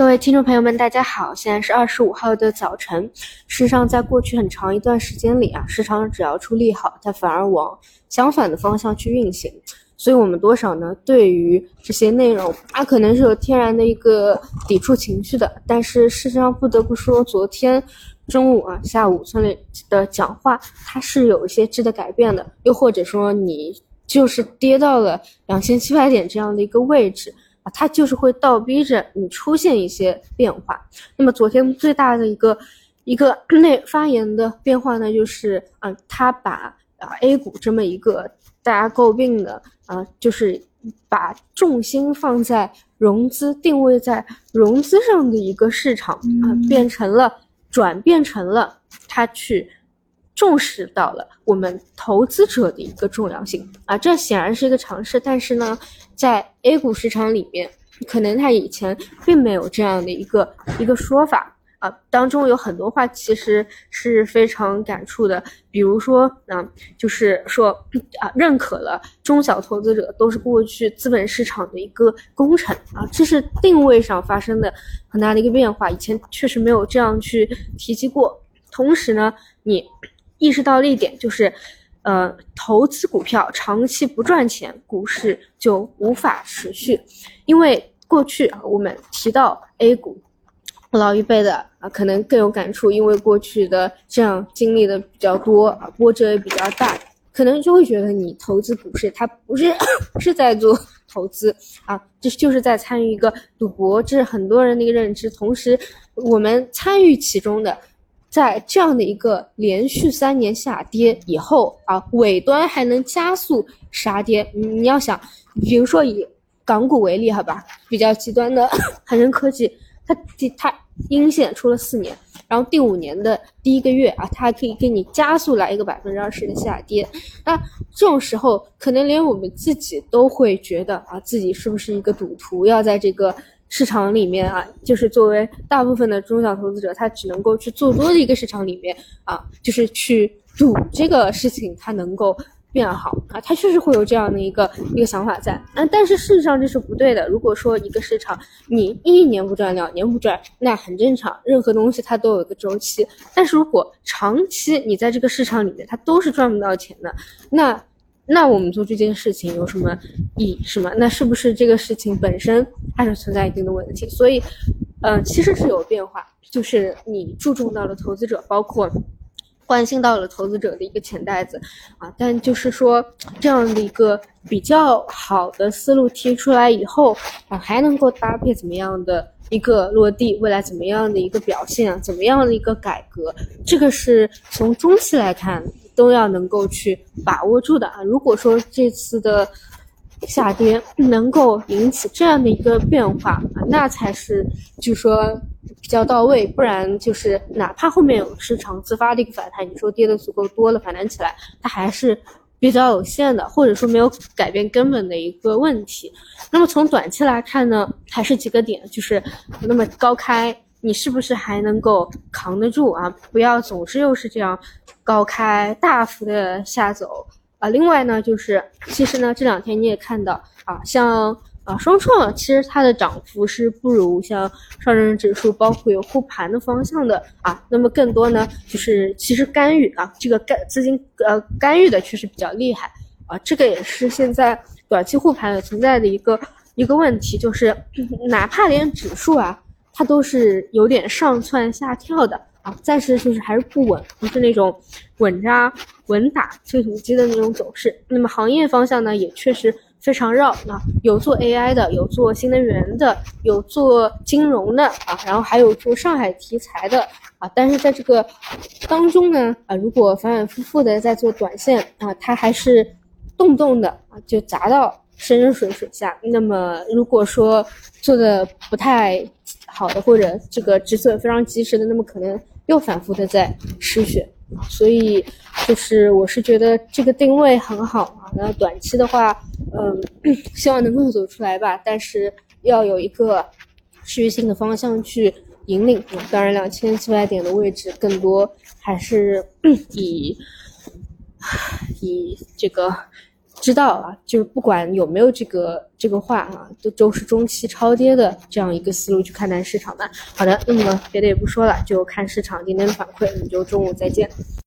各位听众朋友们，大家好，现在是二十五号的早晨。事实上，在过去很长一段时间里啊，市场只要出利好，它反而往相反的方向去运行。所以，我们多少呢？对于这些内容，它可能是有天然的一个抵触情绪的。但是，事实上不得不说，昨天中午啊，下午村里的讲话，它是有一些质的改变的。又或者说，你就是跌到了两千七百点这样的一个位置。啊，它就是会倒逼着你出现一些变化。那么昨天最大的一个一个内发言的变化呢，就是啊，他把啊 A 股这么一个大家诟病的啊，就是把重心放在融资、定位在融资上的一个市场啊，变成了转变成了他去。重视到了我们投资者的一个重要性啊，这显然是一个尝试。但是呢，在 A 股市场里面，可能他以前并没有这样的一个一个说法啊。当中有很多话其实是非常感触的，比如说啊，就是说啊，认可了中小投资者都是过去资本市场的一个功臣啊，这是定位上发生的很大的一个变化。以前确实没有这样去提及过。同时呢，你。意识到了一点，就是，呃，投资股票长期不赚钱，股市就无法持续。因为过去啊，我们提到 A 股，老一辈的啊，可能更有感触，因为过去的这样经历的比较多啊，波折也比较大，可能就会觉得你投资股市，它不是不 是在做投资啊，这就是在参与一个赌博，这是很多人的一个认知。同时，我们参与其中的。在这样的一个连续三年下跌以后啊，尾端还能加速杀跌。你要想，比如说以港股为例，好吧，比较极端的恒生科技，它它阴线出了四年，然后第五年的第一个月啊，它还可以给你加速来一个百分之二十的下跌。那这种时候，可能连我们自己都会觉得啊，自己是不是一个赌徒，要在这个。市场里面啊，就是作为大部分的中小投资者，他只能够去做多的一个市场里面啊，就是去赌这个事情它能够变好啊，他确实会有这样的一个一个想法在啊，但是事实上这是不对的。如果说一个市场你一年不赚，两年不赚，那很正常，任何东西它都有一个周期。但是如果长期你在这个市场里面，它都是赚不到钱的，那。那我们做这件事情有什么意义？是吗？那是不是这个事情本身它是存在一定的问题？所以，呃，其实是有变化，就是你注重到了投资者，包括关心到了投资者的一个钱袋子啊。但就是说，这样的一个比较好的思路提出来以后啊，还能够搭配怎么样的一个落地？未来怎么样的一个表现？怎么样的一个改革？这个是从中期来看。都要能够去把握住的啊！如果说这次的下跌能够引起这样的一个变化，那才是就说比较到位。不然就是哪怕后面有市场自发的一个反弹，你说跌的足够多了，反弹起来，它还是比较有限的，或者说没有改变根本的一个问题。那么从短期来看呢，还是几个点，就是那么高开，你是不是还能够扛得住啊？不要总是又是这样。高开大幅的下走啊，另外呢，就是其实呢，这两天你也看到啊，像啊双创，其实它的涨幅是不如像上证指数，包括有护盘的方向的啊。那么更多呢，就是其实干预啊，这个干资金呃干预的确实比较厉害啊。这个也是现在短期护盘存在的一个一个问题，就是哪怕连指数啊，它都是有点上蹿下跳的。啊，暂时就是还是不稳，不是那种稳扎稳打推土机的那种走势。那么行业方向呢，也确实非常绕啊，有做 AI 的，有做新能源的，有做金融的啊，然后还有做上海题材的啊。但是在这个当中呢，啊，如果反反复复的在做短线啊，它还是动动的啊就砸到深水水下。那么如果说做的不太好的，或者这个止损非常及时的，那么可能。又反复的在失血，所以就是我是觉得这个定位很好啊。那短期的话，嗯，希望能够走出来吧。但是要有一个持续性的方向去引领。当然，两千七百点的位置更多还是 以以这个知道啊，就是不管有没有这个这个话啊，都都是中期超跌的这样一个思路去看待市场吧。好的，那么别的也不说了，就看市场今天的反馈，我们就中午再见。